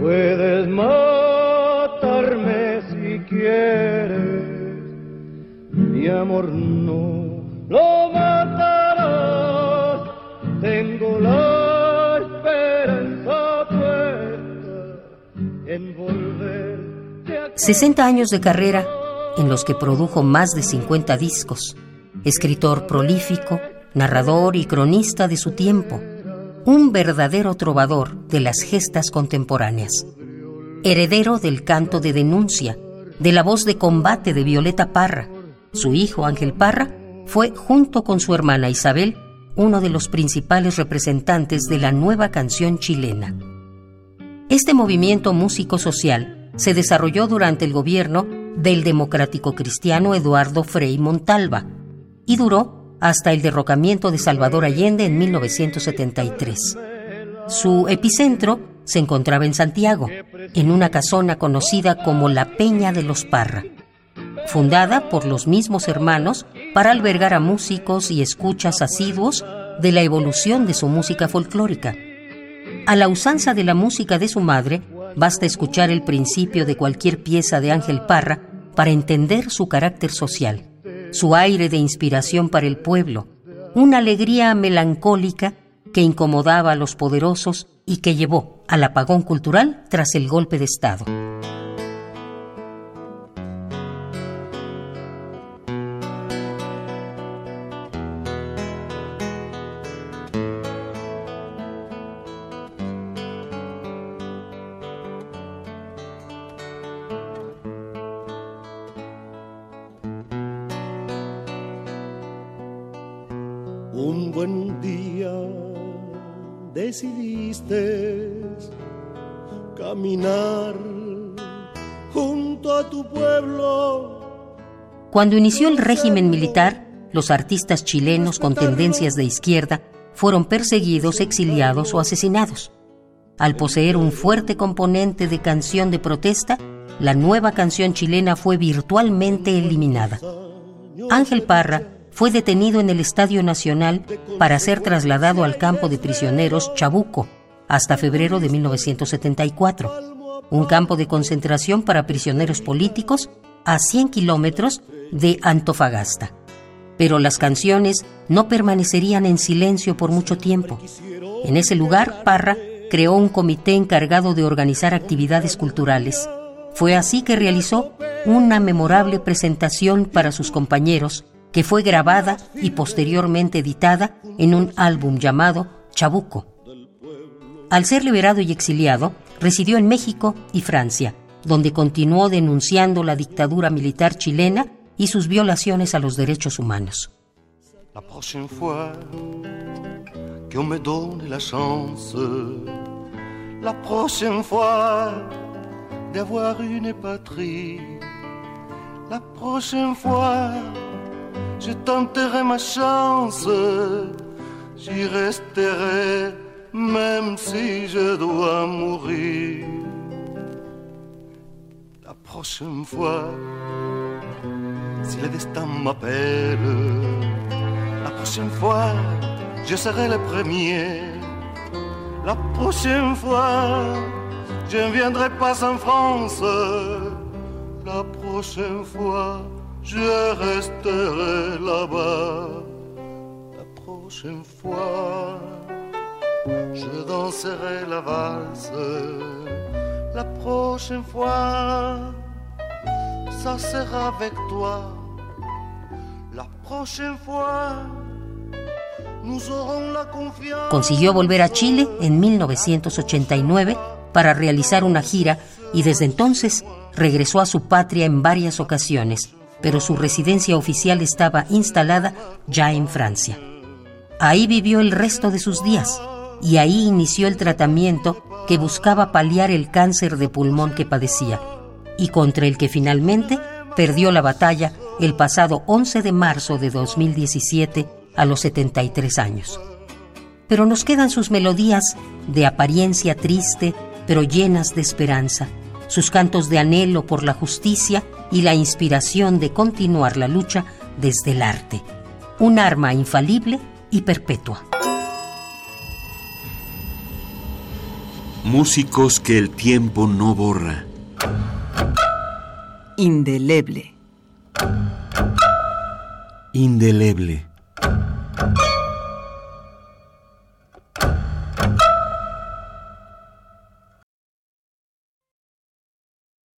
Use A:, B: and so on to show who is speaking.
A: Puedes matarme si quieres, mi amor no.
B: 60 años de carrera en los que produjo más de 50 discos. Escritor prolífico, narrador y cronista de su tiempo. Un verdadero trovador de las gestas contemporáneas. Heredero del canto de denuncia, de la voz de combate de Violeta Parra. Su hijo Ángel Parra fue, junto con su hermana Isabel, uno de los principales representantes de la nueva canción chilena. Este movimiento músico-social se desarrolló durante el gobierno del democrático cristiano Eduardo Frei Montalva y duró hasta el derrocamiento de Salvador Allende en 1973. Su epicentro se encontraba en Santiago, en una casona conocida como la Peña de los Parra, fundada por los mismos hermanos para albergar a músicos y escuchas asiduos de la evolución de su música folclórica. A la usanza de la música de su madre, basta escuchar el principio de cualquier pieza de Ángel Parra para entender su carácter social, su aire de inspiración para el pueblo, una alegría melancólica que incomodaba a los poderosos y que llevó al apagón cultural tras el golpe de Estado.
A: Un buen día decidiste caminar junto a tu pueblo.
B: Cuando inició el régimen militar, los artistas chilenos con tendencias de izquierda fueron perseguidos, exiliados o asesinados. Al poseer un fuerte componente de canción de protesta, la nueva canción chilena fue virtualmente eliminada. Ángel Parra fue detenido en el Estadio Nacional para ser trasladado al campo de prisioneros Chabuco hasta febrero de 1974, un campo de concentración para prisioneros políticos a 100 kilómetros de Antofagasta. Pero las canciones no permanecerían en silencio por mucho tiempo. En ese lugar, Parra creó un comité encargado de organizar actividades culturales. Fue así que realizó una memorable presentación para sus compañeros que fue grabada y posteriormente editada en un álbum llamado Chabuco. Al ser liberado y exiliado, residió en México y Francia, donde continuó denunciando la dictadura militar chilena y sus violaciones a los derechos humanos.
A: La fois qu'on me la chance, la patrie, la fois je tenterai ma chance, j'y resterai même si je dois mourir. La prochaine fois, si le destin m'appelle, la prochaine fois, je serai le premier. La prochaine fois, je ne viendrai pas en France. La prochaine fois, je resterai là-bas. La prochaine fois, je danserai la valse. La prochaine fois, ça sera avec toi. La prochaine fois.
B: Consiguió volver a Chile en 1989 para realizar una gira y desde entonces regresó a su patria en varias ocasiones, pero su residencia oficial estaba instalada ya en Francia. Ahí vivió el resto de sus días y ahí inició el tratamiento que buscaba paliar el cáncer de pulmón que padecía y contra el que finalmente perdió la batalla el pasado 11 de marzo de 2017 a los 73 años. Pero nos quedan sus melodías de apariencia triste, pero llenas de esperanza, sus cantos de anhelo por la justicia y la inspiración de continuar la lucha desde el arte, un arma infalible y perpetua.
C: Músicos que el tiempo no borra.
D: Indeleble.
C: indeleble.